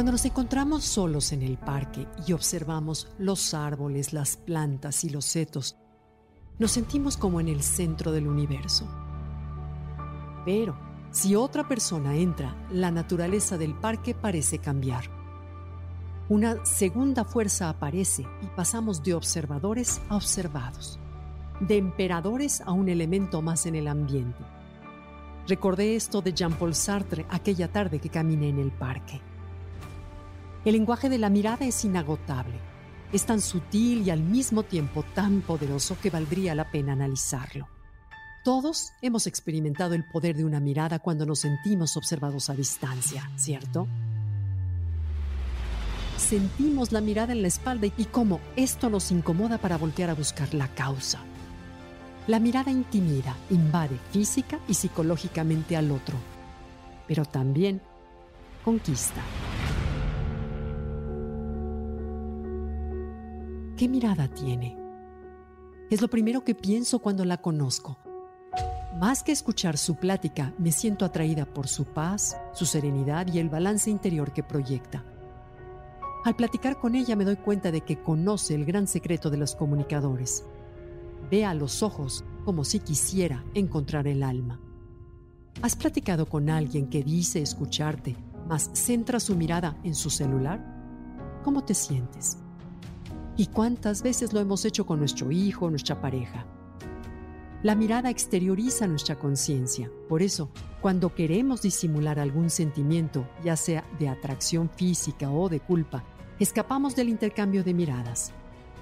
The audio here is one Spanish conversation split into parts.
Cuando nos encontramos solos en el parque y observamos los árboles, las plantas y los setos, nos sentimos como en el centro del universo. Pero si otra persona entra, la naturaleza del parque parece cambiar. Una segunda fuerza aparece y pasamos de observadores a observados, de emperadores a un elemento más en el ambiente. Recordé esto de Jean-Paul Sartre aquella tarde que caminé en el parque. El lenguaje de la mirada es inagotable. Es tan sutil y al mismo tiempo tan poderoso que valdría la pena analizarlo. Todos hemos experimentado el poder de una mirada cuando nos sentimos observados a distancia, ¿cierto? Sentimos la mirada en la espalda y cómo esto nos incomoda para voltear a buscar la causa. La mirada intimida, invade física y psicológicamente al otro, pero también conquista. ¿Qué mirada tiene? Es lo primero que pienso cuando la conozco. Más que escuchar su plática, me siento atraída por su paz, su serenidad y el balance interior que proyecta. Al platicar con ella me doy cuenta de que conoce el gran secreto de los comunicadores. Ve a los ojos como si quisiera encontrar el alma. ¿Has platicado con alguien que dice escucharte, mas centra su mirada en su celular? ¿Cómo te sientes? ¿Y cuántas veces lo hemos hecho con nuestro hijo, nuestra pareja? La mirada exterioriza nuestra conciencia. Por eso, cuando queremos disimular algún sentimiento, ya sea de atracción física o de culpa, escapamos del intercambio de miradas.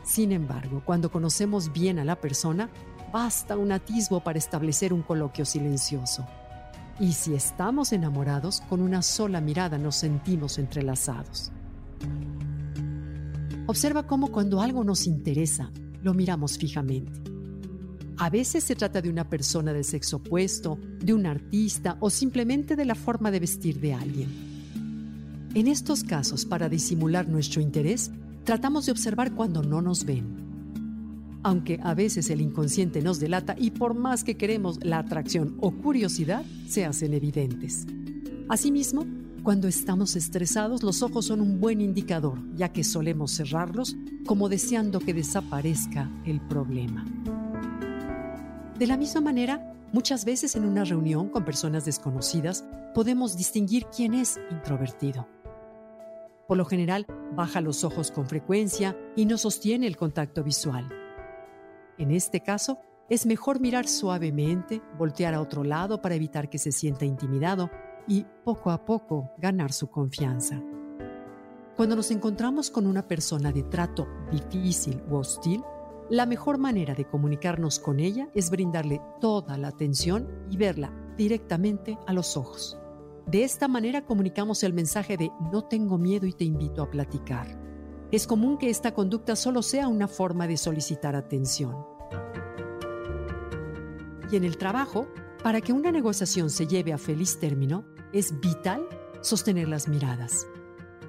Sin embargo, cuando conocemos bien a la persona, basta un atisbo para establecer un coloquio silencioso. Y si estamos enamorados, con una sola mirada nos sentimos entrelazados. Observa cómo cuando algo nos interesa, lo miramos fijamente. A veces se trata de una persona del sexo opuesto, de un artista o simplemente de la forma de vestir de alguien. En estos casos, para disimular nuestro interés, tratamos de observar cuando no nos ven. Aunque a veces el inconsciente nos delata y por más que queremos la atracción o curiosidad, se hacen evidentes. Asimismo, cuando estamos estresados, los ojos son un buen indicador, ya que solemos cerrarlos como deseando que desaparezca el problema. De la misma manera, muchas veces en una reunión con personas desconocidas podemos distinguir quién es introvertido. Por lo general, baja los ojos con frecuencia y no sostiene el contacto visual. En este caso, es mejor mirar suavemente, voltear a otro lado para evitar que se sienta intimidado y poco a poco ganar su confianza. Cuando nos encontramos con una persona de trato difícil o hostil, la mejor manera de comunicarnos con ella es brindarle toda la atención y verla directamente a los ojos. De esta manera comunicamos el mensaje de no tengo miedo y te invito a platicar. Es común que esta conducta solo sea una forma de solicitar atención. Y en el trabajo, para que una negociación se lleve a feliz término, es vital sostener las miradas.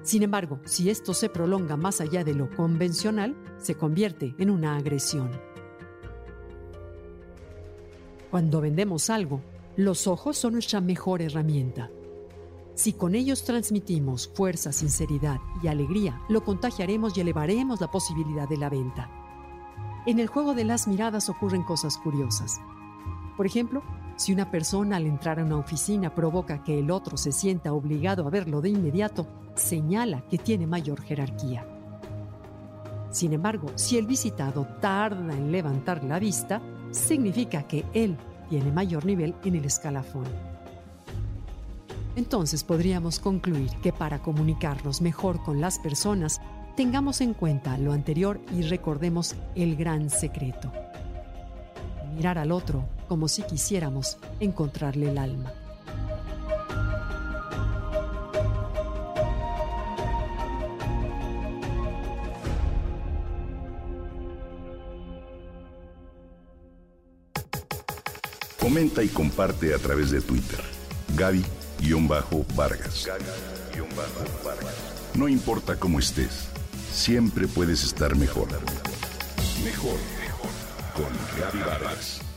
Sin embargo, si esto se prolonga más allá de lo convencional, se convierte en una agresión. Cuando vendemos algo, los ojos son nuestra mejor herramienta. Si con ellos transmitimos fuerza, sinceridad y alegría, lo contagiaremos y elevaremos la posibilidad de la venta. En el juego de las miradas ocurren cosas curiosas. Por ejemplo, si una persona al entrar a una oficina provoca que el otro se sienta obligado a verlo de inmediato, señala que tiene mayor jerarquía. Sin embargo, si el visitado tarda en levantar la vista, significa que él tiene mayor nivel en el escalafón. Entonces podríamos concluir que para comunicarnos mejor con las personas, tengamos en cuenta lo anterior y recordemos el gran secreto mirar al otro como si quisiéramos encontrarle el alma. Comenta y comparte a través de Twitter. Gaby-Vargas. No importa cómo estés, siempre puedes estar mejor. Mejor con Gaby Vargas.